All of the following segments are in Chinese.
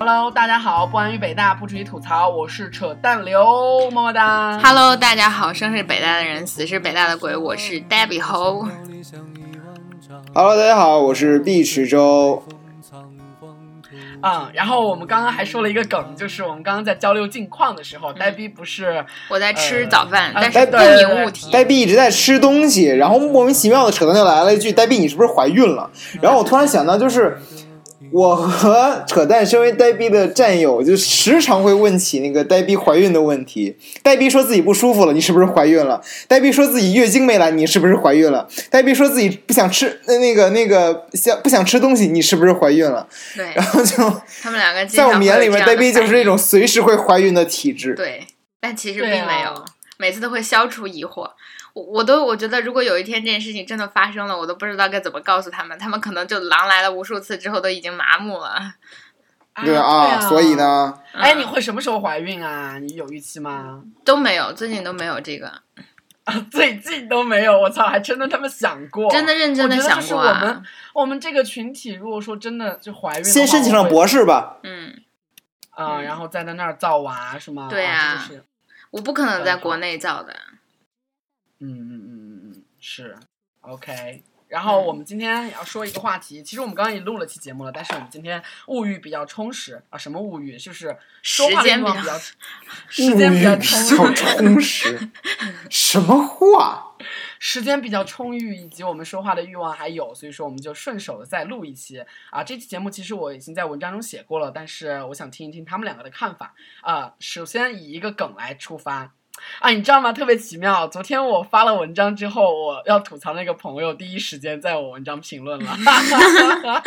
Hello，大家好，不安于北大，不止于吐槽，我是扯淡刘，么么哒。Hello，大家好，生是北大的人，死是北大的鬼，我是 Debbie 猴。Hello，大家好，我是毕池洲。嗯，然后我们刚刚还说了一个梗，就是我们刚刚在交流近况的时候，呆逼不是我在吃早饭，呃但是不明物体。呆逼一直在吃东西，然后莫名其妙的扯淡就来了一句：“呆逼，你是不是怀孕了？”然后我突然想到，就是我和扯淡身为呆逼的战友，就时常会问起那个呆逼怀孕的问题。呆逼说自己不舒服了，你是不是怀孕了？呆逼说自己月经没来，你是不是怀孕了？呆逼说自己不想吃那那个那个想不想吃东西，你是不是怀孕了？对然后就他们两个在我们眼里面，呆逼就是那种随时会怀孕的体质。对，但其实并没有，啊每次都会消除疑惑。我我都我觉得，如果有一天这件事情真的发生了，我都不知道该怎么告诉他们，他们可能就狼来了无数次之后都已经麻木了。对啊啊，所以？呢，哎，嗯你会什么时候怀孕啊？你有预期吗？都没有，最近都没有这个。啊，最近都没有，我操，还真的他们想过，真的认真地我觉得就是想过啊我们我们这个群体，如果说真的就怀孕先申请上博士吧。嗯，啊、然后再在那儿造娃是吗？对啊，啊这就是我不可能在国内造的。嗯嗯嗯嗯嗯嗯，是，OK。然后我们今天也要说一个话题，其实我们刚刚也录了期节目了，但是我们今天物欲比较充实啊，什么物欲？就是说话的 时间比较欲望比较，时间比较比充较充实，什么话？时间比较充裕，以及我们说话的欲望还有，所以说我们就顺手的再录一期啊。这期节目其实我已经在文章中写过了，但是我想听一听他们两个的看法啊。首先以一个梗来出发。啊，你知道吗？特别奇妙。昨天我发了文章之后，我要吐槽那个朋友，第一时间在我文章评论了。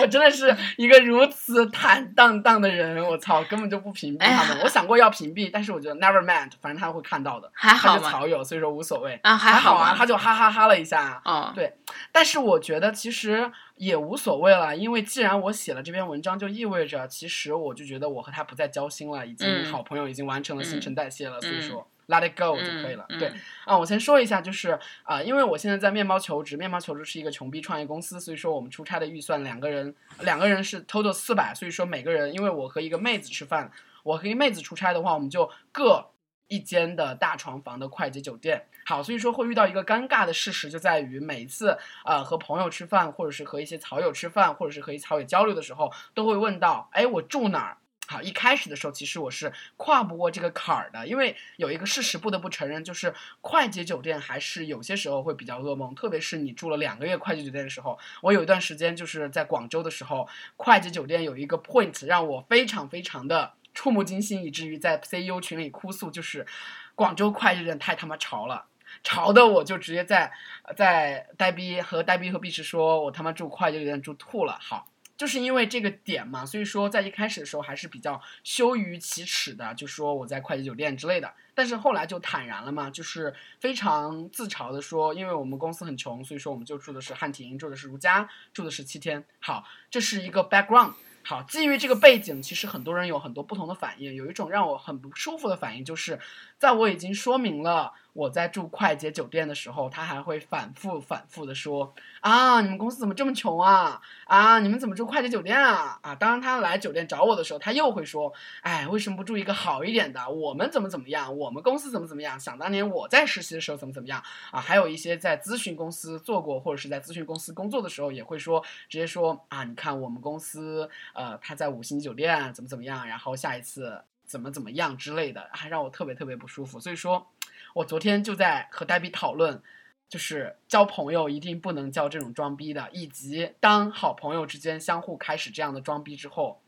我真的是一个如此坦荡荡的人，我操，根本就不屏蔽他们。哎我想过要屏蔽，但是我觉得 never mind，反正他会看到的。他还好吗？是草友，所以说无所谓。啊，还啊，好啊？他就哈哈哈了一下。哦，对但是我觉得其实也无所谓了，因为既然我写了这篇文章，就意味着其实我就觉得我和他不再交心了，已经嗯好朋友已经完成了新陈代谢了，所以嗯说 let it go 就可以了。嗯对，啊，我先说一下，就是啊、因为我现在在面包求职，面包求职是一个穷逼创业公司，所以说我们出差的预算两个人，两个人是 total 四百，所以说每个人，因为我和一个妹子吃饭，我和一个妹子出差的话，我们就各一间的大床房的快捷酒店。好，所以说会遇到一个尴尬的事实，就在于每次呃和朋友吃饭，或者是和一些草友吃饭，或者是和一些草友交流的时候，都会问到，哎，我住哪儿？好，一开始的时候，其实我是跨不过这个坎儿的，因为有一个事实不得不承认，就是快捷酒店还是有些时候会比较噩梦，特别是你住了两个月快捷酒店的时候。我有一段时间就是在广州的时候，快捷酒店有一个 point 让我非常非常的触目惊心，以至于在 CEO 群里哭诉，就是广州快捷酒店太他妈潮了。潮的我就直接在在呆逼和呆逼和碧池说，我他妈住快捷酒店住吐了。好，就是因为这个点嘛，所以说在一开始的时候还是比较羞于启齿的，就说我在快捷酒店之类的。但是后来就坦然了嘛，就是非常自嘲的说，因为我们公司很穷，所以说我们就住的是汉庭，住的是如家，住的是七天。好，这是一个 background。好，基于这个背景，其实很多人有很多不同的反应。有一种让我很不舒服的反应，就是在我已经说明了我在住快捷酒店的时候，他还会反复反复的说啊，你们公司怎么这么穷啊？啊，你们怎么住快捷酒店啊？啊，当他来酒店找我的时候，他又会说，哎，为什么不住一个好一点的？我们怎么怎么样？我们公司怎么怎么样？想当年我在实习的时候怎么怎么样啊？还有一些在咨询公司做过或者是在咨询公司工作的时候，也会说直接说啊，你看我们公司呃他在五星级酒店怎么怎么样，然后下一次怎么怎么样之类的，还让我特别特别不舒服。所以说，我昨天就在和黛比讨论。就是交朋友一定不能交这种装逼的，以及当好朋友之间相互开始这样的装逼之后，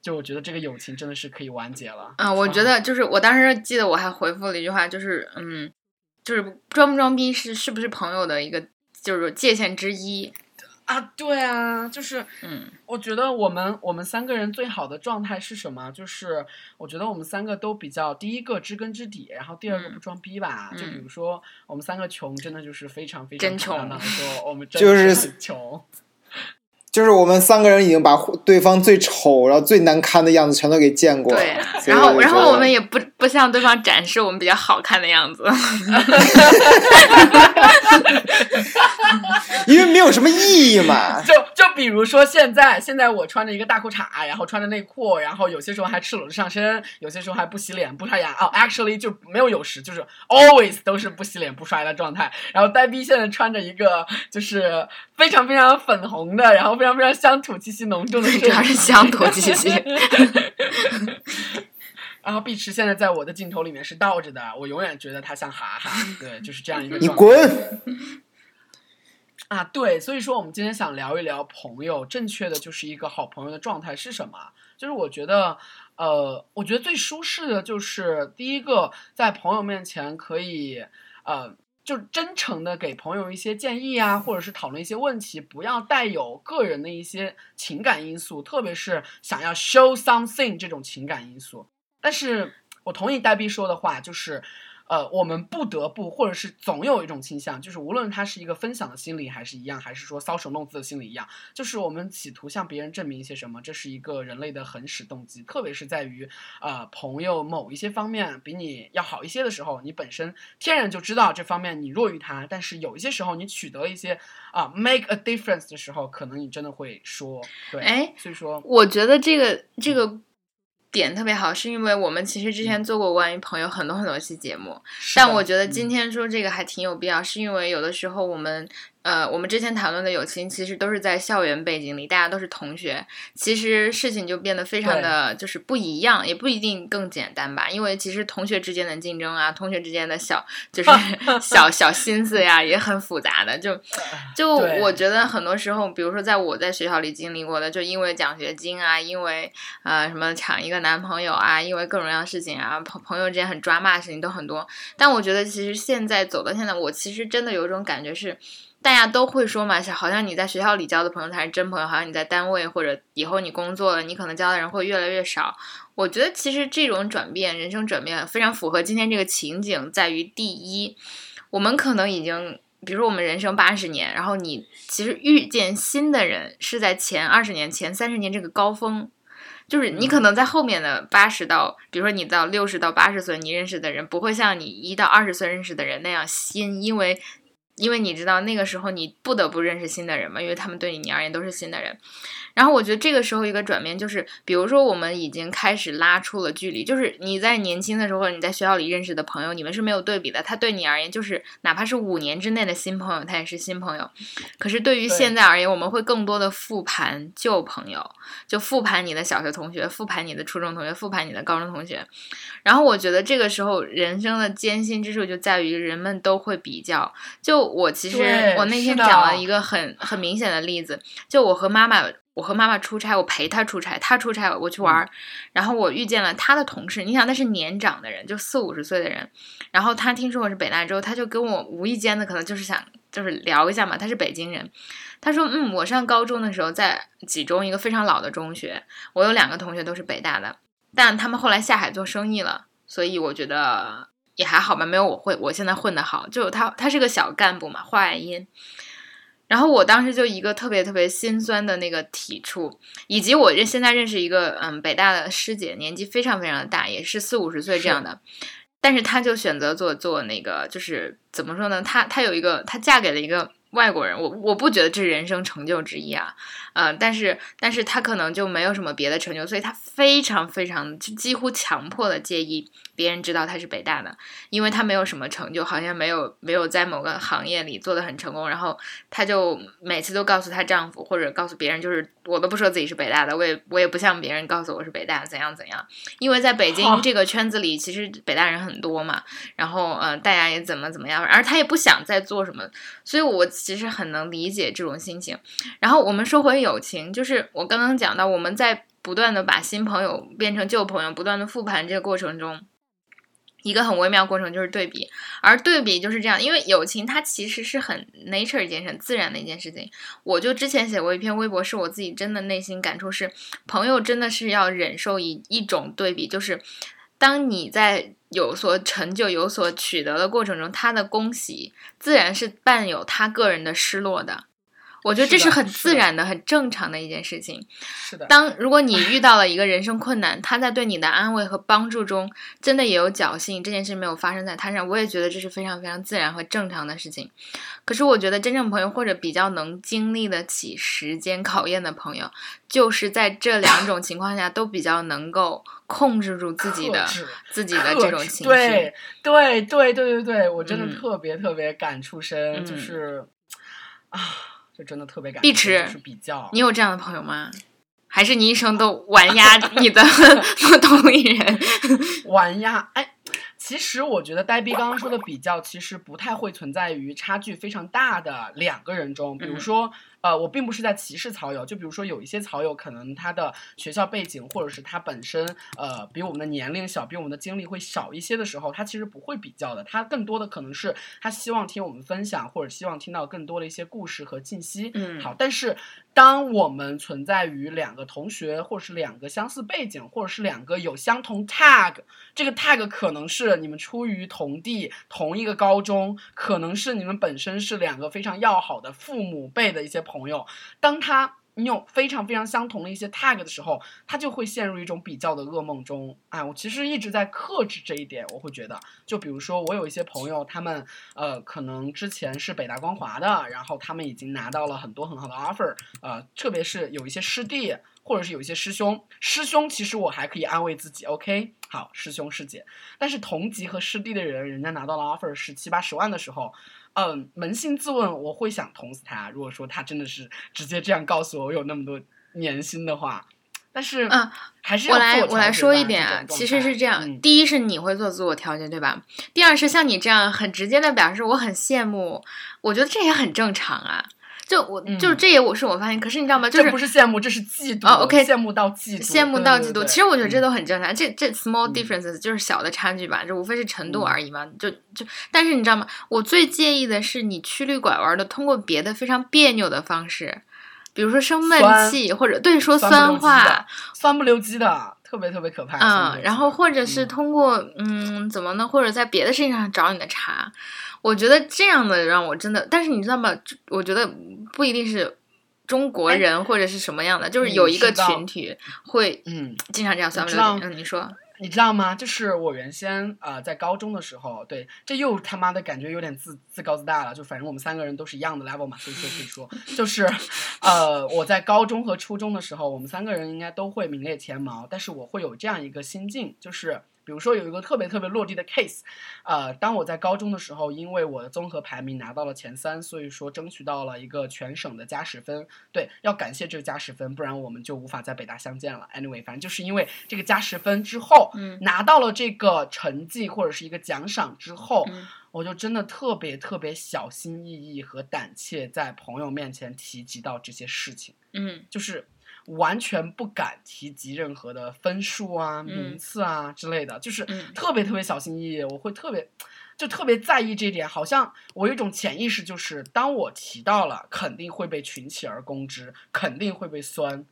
就我觉得这个友情真的是可以完结了。啊，我觉得就是我当时记得我还回复了一句话，就是嗯，就是装不装逼是是不是朋友的一个就是界限之一。啊，对啊，就是嗯我觉得我们我们三个人最好的状态是什么？就是我觉得我们三个都比较，第一个知根知底，然后第二个嗯不装逼吧。就比嗯如说我们三个穷，真的就是非常非常真穷坦荡荡地说我们 真就是穷。就是我们三个人已经把对方最丑然后最难堪的样子全都给见过了。然后然后我们也不不向对方展示我们比较好看的样子。因为没有什么意义嘛。就就比如说现在，现在我穿着一个大裤衩，然后穿着内裤，然后有些时候还赤裸着上身，有些时候还不洗脸不刷牙。哦，actually 就没有有时，就是 always 都是不洗脸不刷牙的状态。然后呆逼现在穿着一个就是非常非常粉红的，然后非常非常乡土气息浓重的，主要是乡土气息。然后碧池现在在我的镜头里面是倒着的，我永远觉得他像哈哈，对，就是这样一个。你滚！啊，对，所以说我们今天想聊一聊朋友，正确的就是一个好朋友的状态是什么？就是我觉得，呃，我觉得最舒适的就是第一个，在朋友面前可以，呃，就真诚的给朋友一些建议啊，或者是讨论一些问题，不要带有个人的一些情感因素，特别是想要 show something 这种情感因素。但是我同意呆逼说的话，就是，呃，我们不得不，或者是总有一种倾向，就是无论它是一个分享的心理还是一样，还是说搔首弄姿的心理一样，就是我们企图向别人证明一些什么，这是一个人类的很始动机，特别是在于，呃，朋友某一些方面比你要好一些的时候，你本身天然就知道这方面你弱于他，但是有一些时候你取得一些啊 make a difference 的时候，可能你真的会说，对，哎，所以说，我觉得这个这个。点特别好，是因为我们其实之前做过关于朋友很多很多期节目，但我觉得今天说这个还挺有必要，是因为有的时候我们。呃，我们之前谈论的友情，其实都是在校园背景里，大家都是同学，其实事情就变得非常的就是不一样，也不一定更简单吧。因为其实同学之间的竞争啊，同学之间的小就是 小 小心思呀，也很复杂的。就就我觉得很多时候，比如说在我在学校里经历过的，就因为奖学金啊，因为呃什么抢一个男朋友啊，因为各种各样的事情啊，朋朋友之间很抓骂的事情都很多。但我觉得其实现在走到现在，我其实真的有一种感觉是。大家都会说嘛，好像你在学校里交的朋友才是真朋友，好像你在单位或者以后你工作了，你可能交的人会越来越少。我觉得其实这种转变，人生转变非常符合今天这个情景，在于第一，我们可能已经，比如说我们人生八十年，然后你其实遇见新的人是在前二十年、前三十年这个高峰，就是你可能在后面的八十到，比如说你到六十到八十岁，你认识的人不会像你一到二十岁认识的人那样新，因为。因为你知道那个时候你不得不认识新的人嘛，因为他们对你而言都是新的人。然后我觉得这个时候一个转变就是，比如说我们已经开始拉出了距离，就是你在年轻的时候，你在学校里认识的朋友，你们是没有对比的。他对你而言，就是哪怕是五年之内的新朋友，他也是新朋友。可是对于现在而言，我们会更多的复盘旧朋友，就复盘你的小学同学，复盘你的初中同学，复盘你的高中同学。然后我觉得这个时候人生的艰辛之处就在于人们都会比较。就我其实我那天讲了一个很很明显的例子，就我和妈妈。我和妈妈出差，我陪她出差，她出差我去玩儿，然后我遇见了她的同事。你想，那是年长的人，就四五十岁的人。然后他听说我是北大之后，他就跟我无意间的可能就是想就是聊一下嘛。他是北京人，他说：“嗯，我上高中的时候在济中一个非常老的中学，我有两个同学都是北大的，但他们后来下海做生意了，所以我觉得也还好吧，没有我会，我现在混得好。就他他是个小干部嘛，话外音。”然后我当时就一个特别特别心酸的那个体触，以及我认现在认识一个嗯北大的师姐，年纪非常非常的大，也是四五十岁这样的，但是她就选择做做那个，就是怎么说呢？她她有一个，她嫁给了一个外国人，我我不觉得这是人生成就之一啊，呃，但是但是他可能就没有什么别的成就，所以他非常非常就几乎强迫的介意。别人知道他是北大的，因为他没有什么成就，好像没有没有在某个行业里做的很成功。然后他就每次都告诉她丈夫或者告诉别人，就是我都不说自己是北大的，我也我也不向别人告诉我是北大怎样怎样。因为在北京这个圈子里，其实北大人很多嘛。然后呃，大家也怎么怎么样，而他也不想再做什么，所以我其实很能理解这种心情。然后我们说回友情，就是我刚刚讲到，我们在不断的把新朋友变成旧朋友，不断的复盘这个过程中。一个很微妙过程就是对比，而对比就是这样，因为友情它其实是很 nature 一件事，自然的一件事情。我就之前写过一篇微博，是我自己真的内心感触是，朋友真的是要忍受一一种对比，就是当你在有所成就、有所取得的过程中，他的恭喜自然是伴有他个人的失落的。我觉得这是很自然的、很正常的一件事情。是的，当如果你遇到了一个人生困难，他在对你的安慰和帮助中真的也有侥幸，这件事没有发生在他身上，我也觉得这是非常非常自然和正常的事情。可是我觉得真正朋友或者比较能经历得起时间考验的朋友，就是在这两种情况下都比较能够控制住自己的自己的这种情绪。对对对对对对，我真的嗯特别特别感触深，就嗯是啊，就真的特别感碧触深，池就是比较。你有这样的朋友吗？还是你一生都 玩压你的 同龄人？玩压，哎，其实我觉得呆逼刚刚说的比较，其实不太会存在于差距非常大的两个人中。比如嗯说，呃，我并不是在歧视曹友，就比如说有一些曹友，可能他的学校背景或者是他本身呃比我们的年龄小，比我们的经历会少一些的时候，他其实不会比较的，他更多的可能是他希望听我们分享，或者希望听到更多的一些故事和信息。嗯好，但是当我们存在于两个同学，或者是两个相似背景，或者是两个有相同 tag，这个 tag 可能是你们出于同地、同一个高中，可能是你们本身是两个非常要好的父母辈的一些朋友。当他你有非常非常相同的一些 tag 的时候，他就会陷入一种比较的噩梦中。哎，我其实一直在克制这一点，我会觉得，就比如说我有一些朋友，他们呃可能之前是北大光华的，然后他们已经拿到了很多很好的 offer，呃，特别是有一些师弟或者是有一些师兄，师兄其实我还可以安慰自己，OK，好，师兄师姐，但是同级和师弟的人，人家拿到了 offer 是七八十万的时候。嗯，扪心自问，我会想捅死他。如果说他真的是直接这样告诉我我有那么多年薪的话，但是嗯，还是要我来我来说一点啊，其实是这样，嗯第一是你会做自我调节，对吧？第二是像你这样很直接的表示我很羡慕，我觉得这也很正常啊。就我、嗯就是这也我是我发现，可是你知道吗？就这是不是羡慕，这是嫉妒。哦，OK 羡慕到嫉妒，羡慕到嫉妒，对对对其实我觉得这嗯都很正常。这这 small 嗯 differences 就是小的差距吧，这无非是程度嗯而已嘛。就就，但是你知道吗？我最介意的是你曲率拐弯的通过别的非常别扭的方式，比如说生闷气，或者对说酸话，酸不溜叽的，特别特别可怕。嗯，然后或者是嗯通过嗯怎么呢？或者在别的事情上找你的茬，我觉得这样的让我真的，但是你知道吗？我觉得不一定是中国哎人或者是什么样的，就是有一个群体会嗯，经常这样算不知道溜叽。嗯，你说，你知道吗？就是我原先呃在高中的时候，对，这又他妈的感觉有点自自高自大了。就反正我们三个人都是一样的 level 嘛，所以说可以说，就是呃我在高中和初中的时候，我们三个人应该都会名列前茅，但是我会有这样一个心境，就是。比如说有一个特别特别落地的 case，呃，当我在高中的时候，因为我的综合排名拿到了前三，所以说争取到了一个全省的加十分。对，要感谢这个加十分，不然我们就无法在北大相见了。Anyway，反正就是因为这个加十分之后，嗯拿到了这个成绩或者是一个奖赏之后，嗯我就真的特别特别小心翼翼和胆怯，在朋友面前提及到这些事情，嗯就是完全不敢提及任何的分数啊、名嗯次啊之类的，就是嗯特别特别小心翼翼，我会特别。就特别在意这一点，好像我有一种潜意识，就是当我提到了，肯定会被群起而攻之，肯定会被酸，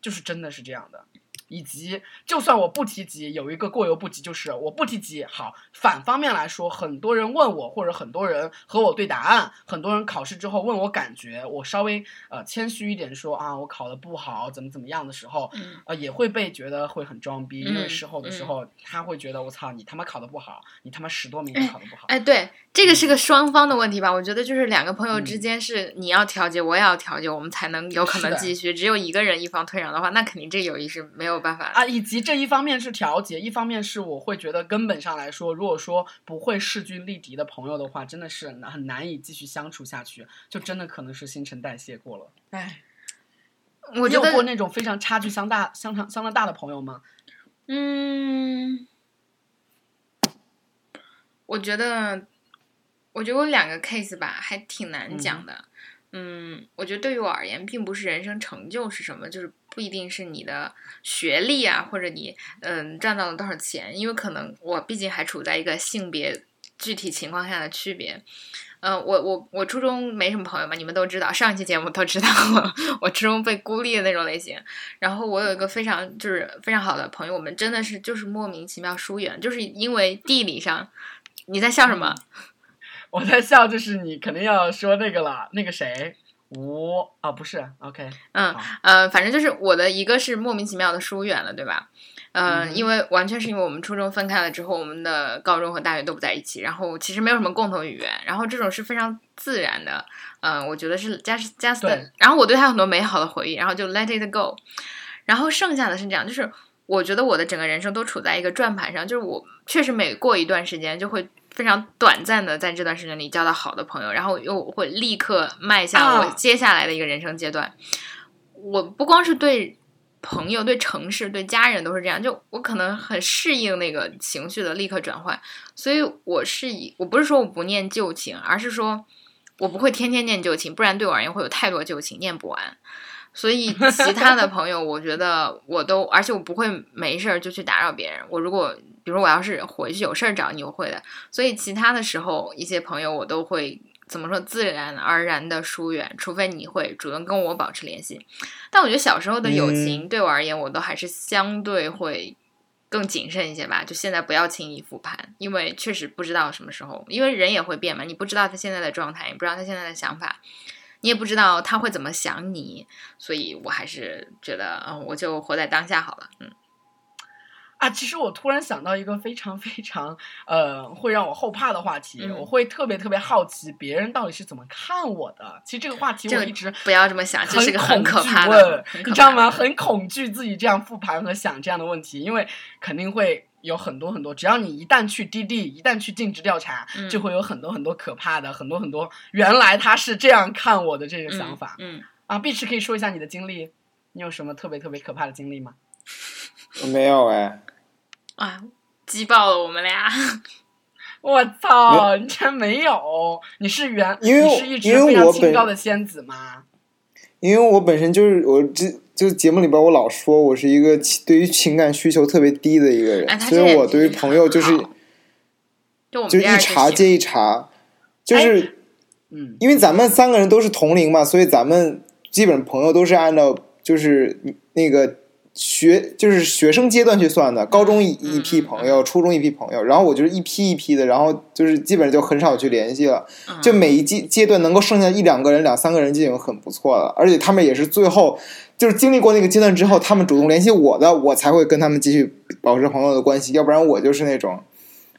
就是真的是这样的。以及，就算我不提及，有一个过犹不及，就是我不提及。好，反方面来说，很多人问我，或者很多人和我对答案，很多人考试之后问我感觉，我稍微呃谦虚一点说啊，我考的不好，怎么怎么样的时候，嗯呃，也会被觉得会很装逼，因为嗯事后的时嗯候，他会觉得我操，你他妈考的不好，你他妈十多名也考的不好。哎，对，这个是个双方的问题吧？我觉得就是两个朋友之嗯间是你要调节，我也要调节，我们才能有可能继续。只有一个人一方退让的话，那肯定这友谊是没有办法啊，以及这一方面是调节，一方面是我会觉得根本上来说，如果说不会势均力敌的朋友的话，真的是很难以继续相处下去，就真的可能是新陈代谢过了。哎，我有过那种非常差距相大、相当相当大的朋友吗？嗯，我觉得，我觉得我两个 case 吧，还挺难讲的。嗯，嗯我觉得对于我而言，并不是人生成就是什么，就是不一定是你的学历啊，或者你嗯赚到了多少钱，因为可能我毕竟还处在一个性别具体情况下的区别。嗯、我我我初中没什么朋友嘛，你们都知道，上一期节目都知道我 我初中被孤立的那种类型。然后我有一个非常就是非常好的朋友，我们真的是就是莫名其妙疏远，就是因为地理上。你在笑什么？我在笑，就是你肯定要说那个了，那个谁，吴啊不是，OK，嗯呃，反正就是我的一个是莫名其妙的疏远了，对吧？呃，嗯因为完全是因为我们初中分开了之后，我们的高中和大学都不在一起，然后其实没有什么共同语言，然后这种是非常自然的，嗯、我觉得是 just just，然后我对他有很多美好的回忆，然后就 let it go，然后剩下的是这样，就是我觉得我的整个人生都处在一个转盘上，就是我确实每过一段时间就会。非常短暂的在这段时间里交到好的朋友，然后又会立刻迈向我啊接下来的一个人生阶段。我不光是对朋友、对城市、对家人都是这样，就我可能很适应那个情绪的立刻转换，所以我是以我不是说我不念旧情，而是说我不会天天念旧情，不然对我而言会有太多旧情念不完。所以其他的朋友，我觉得我都，而且我不会没事儿就去打扰别人。我如果比如我要是回去有事儿找你，我会的。所以其他的时候，一些朋友我都会怎么说，自然而然的疏远，除非你会主动跟我保持联系。但我觉得小时候的友情对我而言，我都还是相对会更谨慎一些吧。就现在不要轻易复盘，因为确实不知道什么时候，因为人也会变嘛，你不知道他现在的状态，也不知道他现在的想法。你也不知道他会怎么想你，所以我还是觉得，嗯，我就活在当下好了，嗯。啊，其实我突然想到一个非常非常呃会让我后怕的话题，嗯我会特别特别好奇别人到底是怎么看我的。其实这个话题我一直不要这么想，这是个很很可怕的问，你知道吗？很恐惧自己这样复盘和想这样的问题，因为肯定会有很多很多，只要你一旦去滴滴，一旦去尽职调查，嗯就会有很多很多可怕的，很多很多原来他是这样看我的这个想法、嗯，嗯啊。碧池可以说一下你的经历，你有什么特别特别可怕的经历吗？没有哎，啊，击爆了我们俩。我操，你竟然没有？你是原因为你是一因为直非常清高的仙子吗？因为我本身就是我这就节目里边我老说我是一个对于情感需求特别低的一个人，所以我对于朋友就是就就是一茬接一茬，就是。嗯，因为咱们三个人都是同龄嘛，所以咱们基本朋友都是按照就是那个学就是学生阶段去算的，高中一批朋友，初中一批朋友，然后我就是一批一批的，然后就是基本上就很少去联系了，嗯就每一阶阶段能够剩下一两个人、两三个人就已经很不错了，而且他们也是最后就是经历过那个阶段之后，他们主动联系我的，我才会跟他们继续保持朋友的关系，要不然我就是那种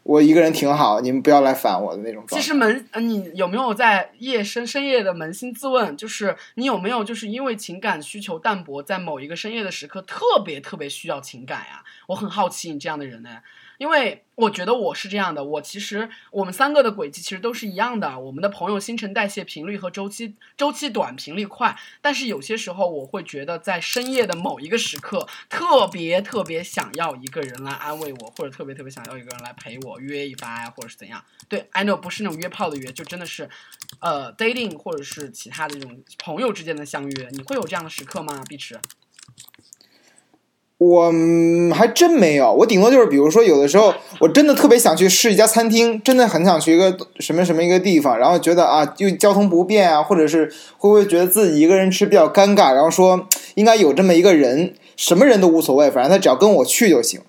我一个人挺好，你们不要来烦我的那种状态。其实扪，你有没有在夜深深夜的扪心自问，就是你有没有就是因为情感需求淡薄，在某一个深夜的时刻特别特别需要情感呀？我很好奇你这样的人呢，因为我觉得我是这样的。我其实我们三个的轨迹其实都是一样的，我们的朋友新陈代谢频率和周期周期短，频率快。但是有些时候我会觉得，在深夜的某一个时刻，特别特别想要一个人来安慰我，或者特别特别想要一个人来陪我约一发，或者是怎样。对，I know 不是那种约炮的约，就真的是，呃，dating 或者是其他的这种朋友之间的相约，你会有这样的时刻吗？碧池？我嗯还真没有，我顶多就是比如说有的时候我真的特别想去试一家餐厅，真的很想去一个什么什么一个地方，然后觉得啊又交通不便啊，或者是会不会觉得自己一个人吃比较尴尬，然后说应该有这么一个人，什么人都无所谓，反正他只要跟我去就行。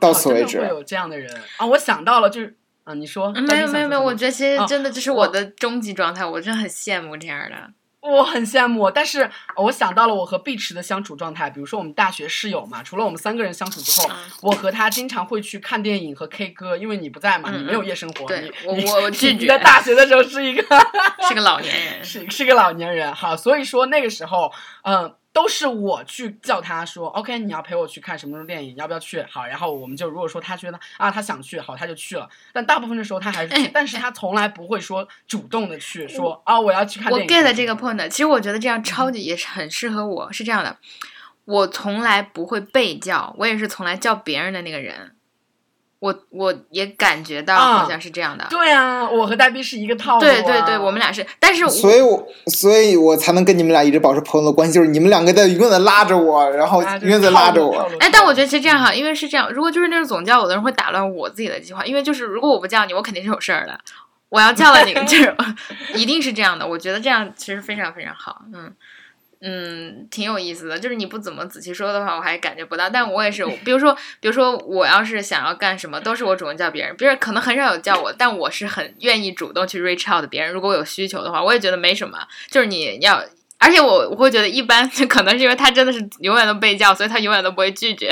到此为止会有这样的人啊！我想到了，就是啊，你说？嗯没有没有没有，我觉得其实哦真的这是我的终极状态，我真的很羡慕这样的。我很羡慕，但是我想到了我和碧池的相处状态，比如说我们大学室友嘛，除了我们三个人相处之后，嗯我和他经常会去看电影和 K 歌，因为你不在嘛，嗯你没有夜生活，对你我你我我 拒绝你在大学的时候是一个是个老年人，是是个老年人，好，所以说那个时候，嗯、都是我去叫他说，OK，你要陪我去看什么什么电影，要不要去？好，然后我们就如果说他觉得啊他想去，好，他就去了。但大部分的时候他还是但是他从来不会说主动的去说啊我要去看我电影。get 这个 point，其实我觉得这样超级也是很适合我。是这样的，我从来不会被叫，我也是从来叫别人的那个人。我我也感觉到啊好像是这样的。对啊，我和大 B 是一个套路、啊。对对对，我们俩是，但是我所以我，所以我才能跟你们俩一直保持朋友的关系，就是你们两个在永远的拉着我，然后啊永远在拉着我。。哎，但我觉得其实这样哈，因为是这样，如果就是那种总叫我的人会打乱我自己的计划，因为就是如果我不叫你，我肯定是有事儿的。我要叫了你，就是 一定是这样的。我觉得这样其实非常非常好，嗯。嗯，挺有意思的。就是你不怎么仔细说的话，我还感觉不到。但我也是，比如说，比如说，我要是想要干什么，都是我主动叫别人，别人可能很少有叫我，但我是很愿意主动去 reach out 别人。如果我有需求的话，我也觉得没什么。就是你要。而且我我会觉得一般，可能是因为他真的是永远都被叫，所以他永远都不会拒绝，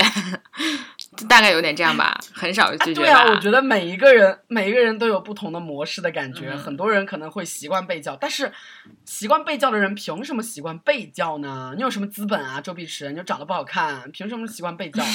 大概有点这样吧，很少拒绝。对啊，我觉得每一个人每一个人都有不同的模式的感觉，很多人可能会习惯被叫，但是习惯被叫的人凭什么习惯被叫呢？你有什么资本啊？周碧池，你就长得不好看，凭什么习惯被叫？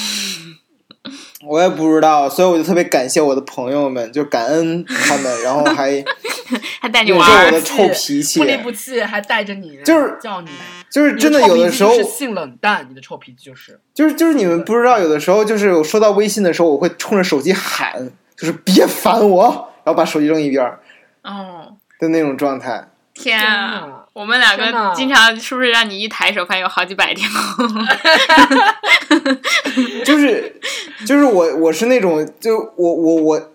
我也不知道，所以我就特别感谢我的朋友们，就感恩他们，然后还 还带你玩，我的臭脾气，不离不弃，还带着你，就是叫你，就是真的有的时候性冷淡，你的臭脾气就是，就是就是你们不知道，有的时候就是我收到微信的时候，我会冲着手机喊，就是别烦我，然后把手机扔一边儿，哦的那种状态。天啊！我们两个经常是不是让你一抬手，发现有好几百条？就是就是我我是那种就我我我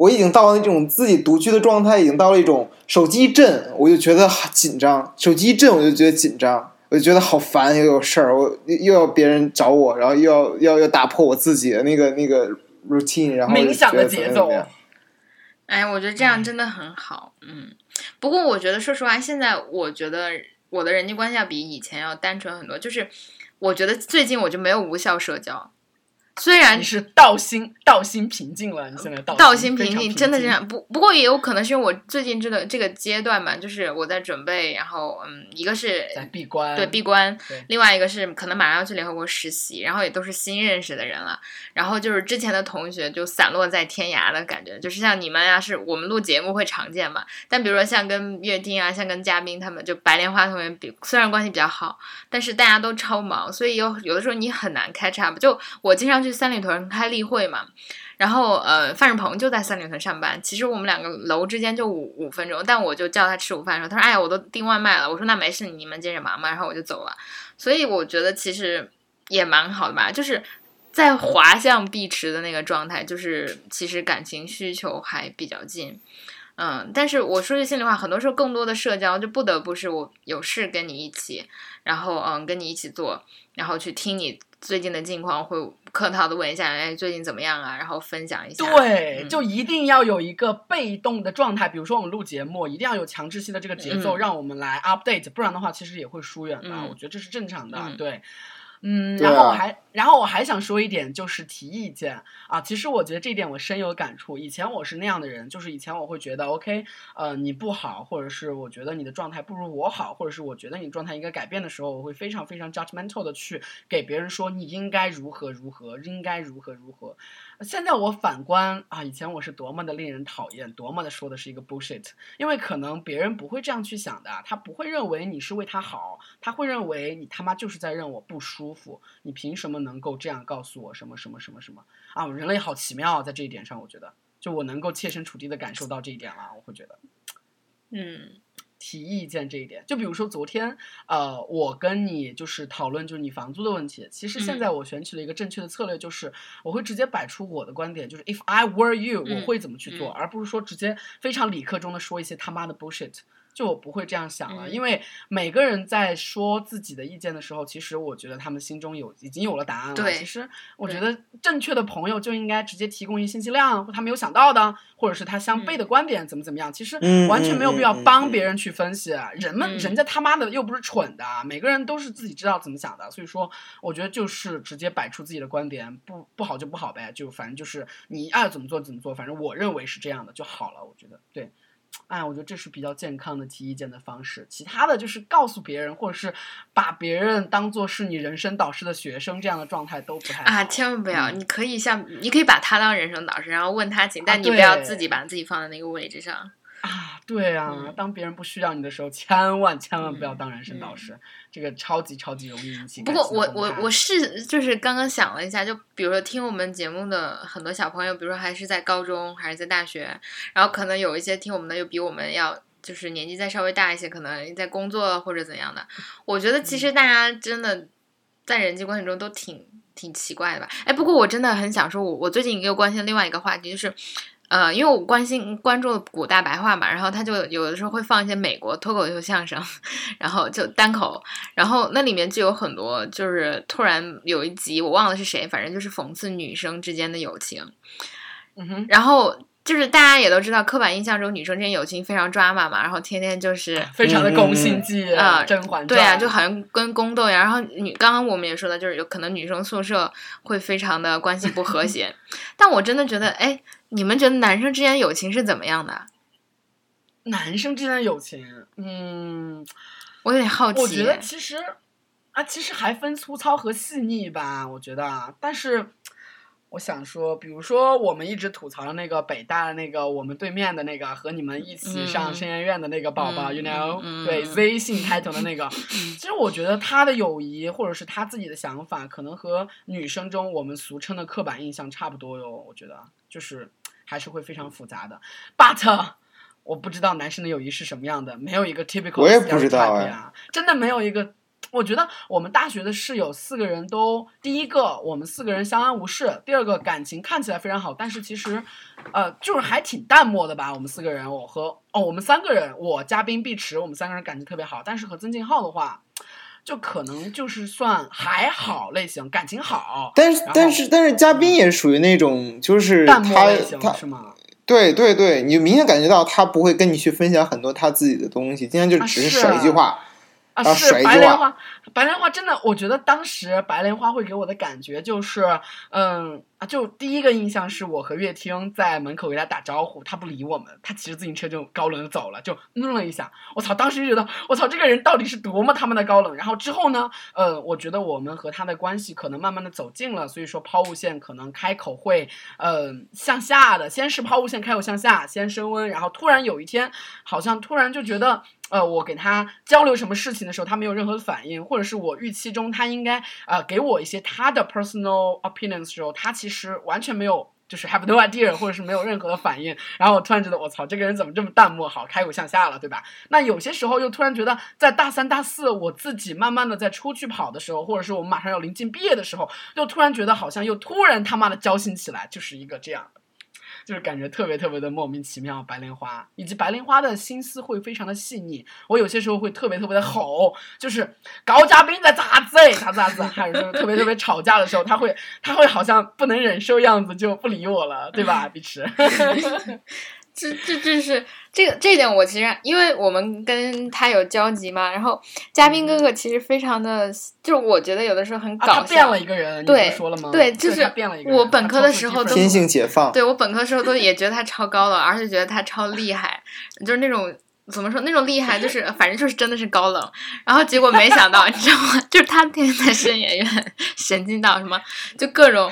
我已经到了那种自己独居的状态，已经到了一种手机一震我就觉得紧张，手机一震我就觉得紧张，我就觉得好烦，又有事儿，我又要别人找我，然后又要要要打破我自己的那个那个 routine，然后冥想的节奏。哎，我觉得这样真的很好，嗯。不过我觉得，说实话，现在我觉得我的人际关系要比以前要单纯很多。就是我觉得最近我就没有无效社交。虽然你是道心道心平静了，你现在道心平静，真的这样不？不过也有可能是因为我最近这个这个阶段嘛，就是我在准备，然后嗯，一个是在闭关，对闭关，另外一个是可能马上要去联合国实习，然后也都是新认识的人了，然后就是之前的同学就散落在天涯的感觉，就是像你们啊，是我们录节目会常见嘛，但比如说像跟乐丁啊，像跟嘉宾他们，就白莲花同学比虽然关系比较好，但是大家都超忙，所以有有的时候你很难开叉。就我经常去。三里屯开例会嘛，然后呃，范志鹏就在三里屯上班。其实我们两个楼之间就五五分钟，但我就叫他吃午饭的时候，他说：“哎呀，我都订外卖了。”我说：“那没事，你们接着忙嘛。”然后我就走了。所以我觉得其实也蛮好的吧，就是在滑向碧池的那个状态，就是其实感情需求还比较近。嗯，但是我说句心里话，很多时候更多的社交就不得不是我有事跟你一起，然后嗯跟你一起做，然后去听你。最近的近况会客套的问一下，哎，最近怎么样啊？然后分享一下。对，就一定要有一个被动的状态，比如说我们录节目，一定要有强制性的这个节奏，让我们来 update，不然的话，其实也会疏远的。我觉得这是正常的，对。嗯，然后我还，然后我还想说一点，就是提意见啊。其实我觉得这点我深有感触。以前我是那样的人，就是以前我会觉得，OK，呃，你不好，或者是我觉得你的状态不如我好，或者是我觉得你状态应该改变的时候，我会非常非常 judgmental 的去给别人说你应该如何如何，应该如何如何。现在我反观啊，以前我是多么的令人讨厌，多么的说的是一个 bullshit，因为可能别人不会这样去想的，他不会认为你是为他好，他会认为你他妈就是在让我不舒服，你凭什么能够这样告诉我什么什么什么什么啊？人类好奇妙，在这一点上，我觉得就我能够切身处地的感受到这一点了，我会觉得，嗯。提意见这一点，就比如说昨天，呃，我跟你就是讨论就是你房租的问题。其实现在我选取了一个正确的策略，就是我会直接摆出我的观点，就是 if I were you，我会怎么去做，而不是说直接非常理科中的说一些他妈的 bullshit。就我不会这样想了，因为每个人在说自己的意见的时候，其实我觉得他们心中有已经有了答案了。其实我觉得正确的朋友就应该直接提供一信息量，或他没有想到的，或者是他相悖的观点怎么怎么样。其实完全没有必要帮别人去分析，人们人家他妈的又不是蠢的，每个人都是自己知道怎么想的。所以说，我觉得就是直接摆出自己的观点，不不好就不好呗，就反正就是你爱怎么做怎么做，反正我认为是这样的就好了。我觉得对。哎，我觉得这是比较健康的提意见的方式。其他的就是告诉别人，或者是把别人当做是你人生导师的学生，这样的状态都不太啊，千万不要！你可以像你可以把他当人生导师，然后问他请，但你不要自己把自己放在那个位置上。啊，对啊，当别人不需要你的时候，千万千万不要当人生导师，这个超级超级容易引起。不过我我我是就是刚刚想了一下，就比如说听我们节目的很多小朋友，比如说还是在高中还是在大学，然后可能有一些听我们的又比我们要就是年纪再稍微大一些，可能在工作或者怎样的。我觉得其实大家真的在人际关系中都挺挺奇怪的吧？哎，不过我真的很想说，我我最近又关心另外一个话题，就是。呃，因为我关心关注古大白话嘛，然后他就有的时候会放一些美国脱口秀相声，然后就单口，然后那里面就有很多，就是突然有一集我忘了是谁，反正就是讽刺女生之间的友情，嗯哼，然后。就是大家也都知道，刻板印象中女生之间友情非常抓马嘛，然后天天就是 非常的宫心计啊，甄嬛对啊，就好像跟宫斗一样。然后女刚刚我们也说了，就是有可能女生宿舍会非常的关系不和谐。但我真的觉得，哎，你们觉得男生之间友情是怎么样的？男生之间的友情，嗯，我有点好奇。我觉得其实啊，其实还分粗糙和细腻吧。我觉得，但是。我想说，比如说我们一直吐槽的那个北大的那个我们对面的那个和你们一起上深研院的那个宝宝，you know，对 Z 姓开头的那个，其实我觉得他的友谊或者是他自己的想法，可能和女生中我们俗称的刻板印象差不多哟。我觉得就是还是会非常复杂的，but 我不知道男生的友谊是什么样的，没有一个 typical，我也不知道呀，真的没有一个。我觉得我们大学的室友四个人都，第一个我们四个人相安无事，第二个感情看起来非常好，但是其实，呃，就是还挺淡漠的吧。我们四个人，我和哦，我们三个人，我嘉宾碧池，我们三个人感情特别好，但是和曾静浩的话，就可能就是算还好类型，感情好。但是但是但是嘉宾也属于那种就是淡漠类型是吗？对对对，你明显感觉到他不会跟你去分享很多他自己的东西，今天就只是甩一句话。啊，是白莲花，白莲花真的，我觉得当时白莲花会给我的感觉就是，嗯啊，就第一个印象是我和乐听在门口给他打招呼，他不理我们，他骑着自行车就高冷的走了，就嗯了一下，我操，当时就觉得我操，这个人到底是多么他妈的高冷。然后之后呢，呃，我觉得我们和他的关系可能慢慢的走近了，所以说抛物线可能开口会，嗯，向下的，先是抛物线开口向下，先升温，然后突然有一天，好像突然就觉得。呃，我给他交流什么事情的时候，他没有任何的反应，或者是我预期中他应该呃给我一些他的 personal opinions 的时候，他其实是完全没有，就是 have no idea，或者是没有任何的反应。然后我突然觉得，我操，这个人怎么这么淡漠？好，开口向下了，对吧？那有些时候又突然觉得，在大三、大四，我自己慢慢的在出去跑的时候，或者是我们马上要临近毕业的时候，又突然觉得好像又突然他妈的交心起来，就是一个这样。就是感觉特别特别的莫名其妙，白莲花以及白莲花的心思会非常的细腻。我有些时候会特别特别的吼，就是高嘉宾在咋子哎，咋咋子，还有说特别特别吵架的时候，他会他会好像不能忍受样子就不理我了，对吧，碧池？这这这是这个这点，我其实因为我们跟他有交集嘛，然后嘉宾哥哥其实非常的，就是我觉得有的时候很搞笑。他变了一个人，对，说了吗？对，就是我本科的时候都天性解放。对我本科时候都也觉得他超高冷，而且觉得他超厉害，就是那种怎么说那种厉害，就是反正就是真的是高冷。然后结果没想到，你知道吗？就是他天天在深研院，神经到什么，就各种。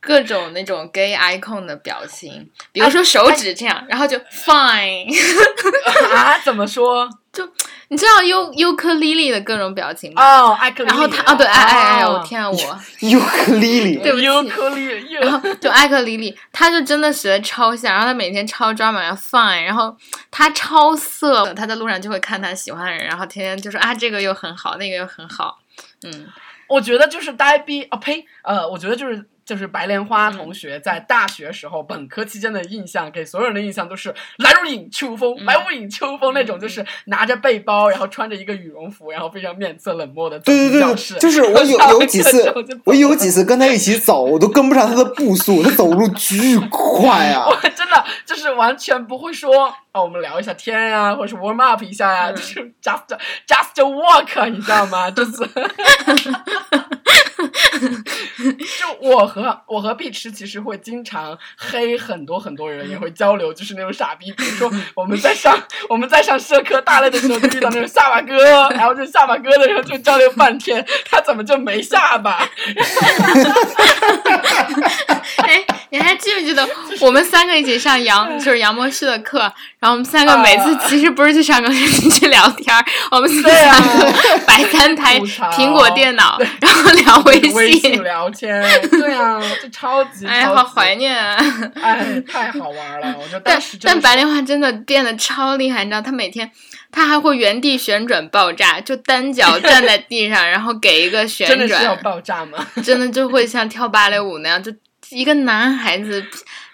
各种那种 gay icon 的表情，比如说手指这样，然后就 fine 啊？怎么说？就你知道尤尤克里里的各种表情吗？哦，艾克里里。然后他啊，对，哎哎哎，我天啊，我 尤克里里，对不起，尤克里里。然后就艾克里里，他就真的学的超像，然后他每天超专门要 fine，然后他超色，他在路上就会看他喜欢的人，然后天天就说啊，这个又很好，那个又很好。嗯，我觉得就是呆逼啊呸，呃，我觉得就是。就是白莲花同学在大学时候本科期间的印象，给所有人的印象都是来如影秋风，来如影秋风那种，就是拿着背包，然后穿着一个羽绒服，然后非常面色冷漠的走进教室。就是我有 有几次，我有几次跟他一起走，我都跟不上他的步速，他走路巨快啊！我真的就是完全不会说啊，我们聊一下天呀，或者是 warm up 一下呀，就是 just just walk，你知道吗？就是。就我和我和碧池其实会经常黑很多很多人，也会交流，就是那种傻逼。比如说我们在上我们在上社科大类的时候，就遇到那种下巴哥，然后就下巴哥的时候就交流半天，他怎么就没下巴？哎，你还记不记得我们三个一起上杨就是杨博士的课？然后我们三个每次其实不是去上课，是去聊天儿。我们三个摆三台苹果电脑，然后聊微信聊天。对啊，就超级哎，好怀念啊！哎，太好玩了！我觉得。但但白莲花真的变得超厉害，你知道，他每天他还会原地旋转爆炸，就单脚 站在地上，然后给一个旋转。真的要爆炸吗？真的就会像跳芭蕾舞那样就。一个男孩子，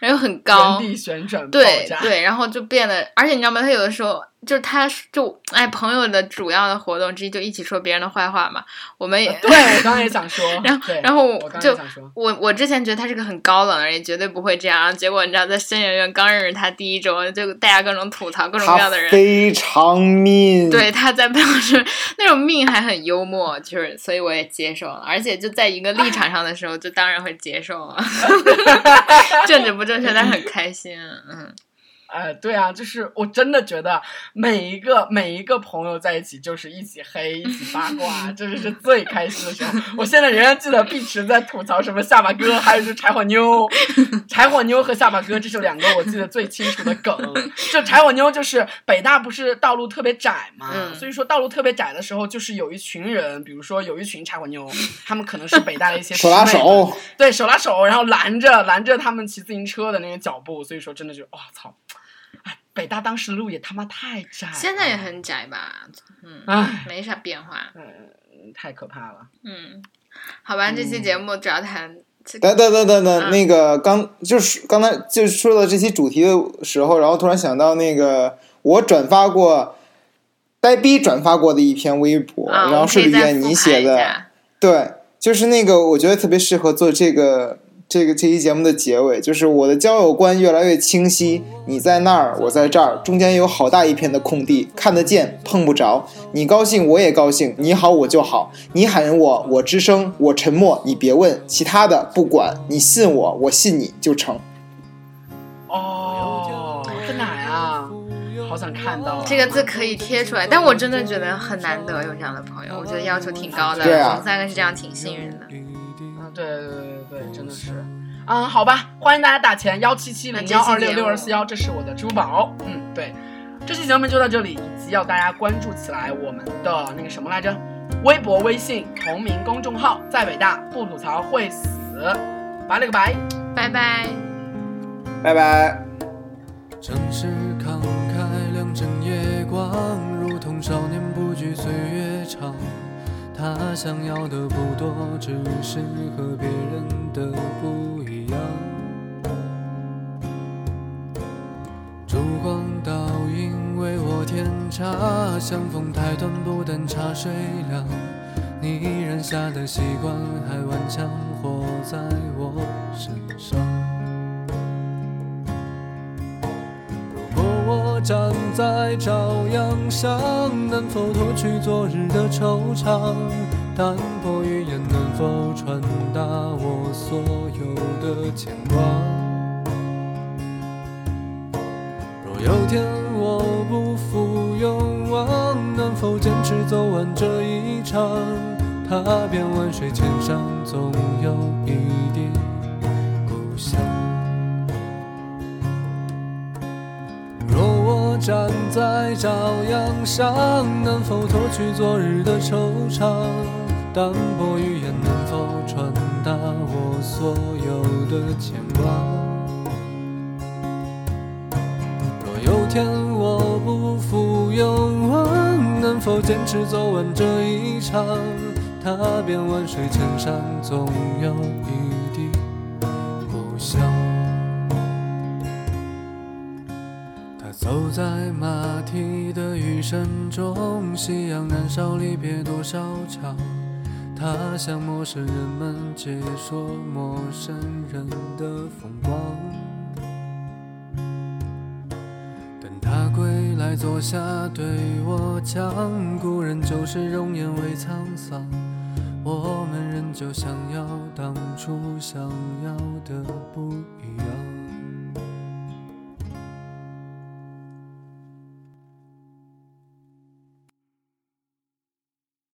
然后很高，原地旋转，对对，然后就变得，而且你知道吗？他有的时候。就是他，就哎，朋友的主要的活动之一就一起说别人的坏话嘛。我们也对我刚才 也想说，然后然后就我我之前觉得他是个很高冷的人，绝对不会这样。结果你知道，在新演院刚认识他第一周，就大家各种吐槽各种各样的人，非常命。对，他在办公室那种命还很幽默，就是所以我也接受了。而且就在一个立场上的时候，就当然会接受了。政治不正确，但很开心，嗯。哎，对啊，就是我真的觉得每一个每一个朋友在一起就是一起黑，一起八卦，这就是最开心的时候。我现在仍然记得碧池在吐槽什么下巴哥，还有就柴火妞，柴火妞和下巴哥，这是两个我记得最清楚的梗。就柴火妞就是北大不是道路特别窄嘛，所以说道路特别窄的时候，就是有一群人，比如说有一群柴火妞，他们可能是北大的一些手拉手，对手拉手，然后拦着拦着他们骑自行车的那个脚步，所以说真的就哇操。北大当时路也他妈太窄，现在也很窄吧？嗯，唉，没啥变化。嗯，太可怕了。嗯，好吧，这期节目主要谈。等等等等等，那个刚就是刚才就说到这期主题的时候，然后突然想到那个我转发过呆逼转发过的一篇微博，然后是吕燕你写的，对，就是那个我觉得特别适合做这个。这个这期节目的结尾就是我的交友观越来越清晰，你在那儿，我在这儿，中间有好大一片的空地，看得见，碰不着。你高兴，我也高兴。你好，我就好。你喊我，我吱声；我沉默，你别问。其他的不管。你信我，我信你就成。哦，在哪呀？好想看到这个字可以贴出来，但我真的觉得很难得有这样的朋友，我觉得要求挺高的。对啊，我们三个是这样，挺幸运的。对对对对对，真的是，嗯，好吧，欢迎大家打钱幺七七零幺二六六二四幺，这是我的支付宝。嗯，对，这期节目就到这里，以及要大家关注起来我们的那个什么来着，微博、微信同名公众号，在北大不吐槽会死，拜了个拜，拜拜，拜拜。城市慷慨亮整夜光，如同少年不惧岁月长。他想要的不多，只是和别人的不一样。烛光倒影为我添茶，相逢太短，不等茶水凉。你染下的习惯还顽强活在我身上。站在朝阳上，能否脱去昨日的惆怅？淡薄语言能否传达我所有的牵挂？若有天我不负勇往，能否坚持走完这一场？踏遍万水千山，总有一地站在朝阳上，能否脱去昨日的惆怅？淡薄语言能否传达我所有的牵挂？若有天我不负勇往，能否坚持走完这一场？踏遍万水千山，总有一雨声中，夕阳燃烧，离别多少场？他向陌生人们解说陌生人的风光。等他归来坐下对我讲，故人旧时容颜未沧桑，我们仍旧想要当初想要的不一样。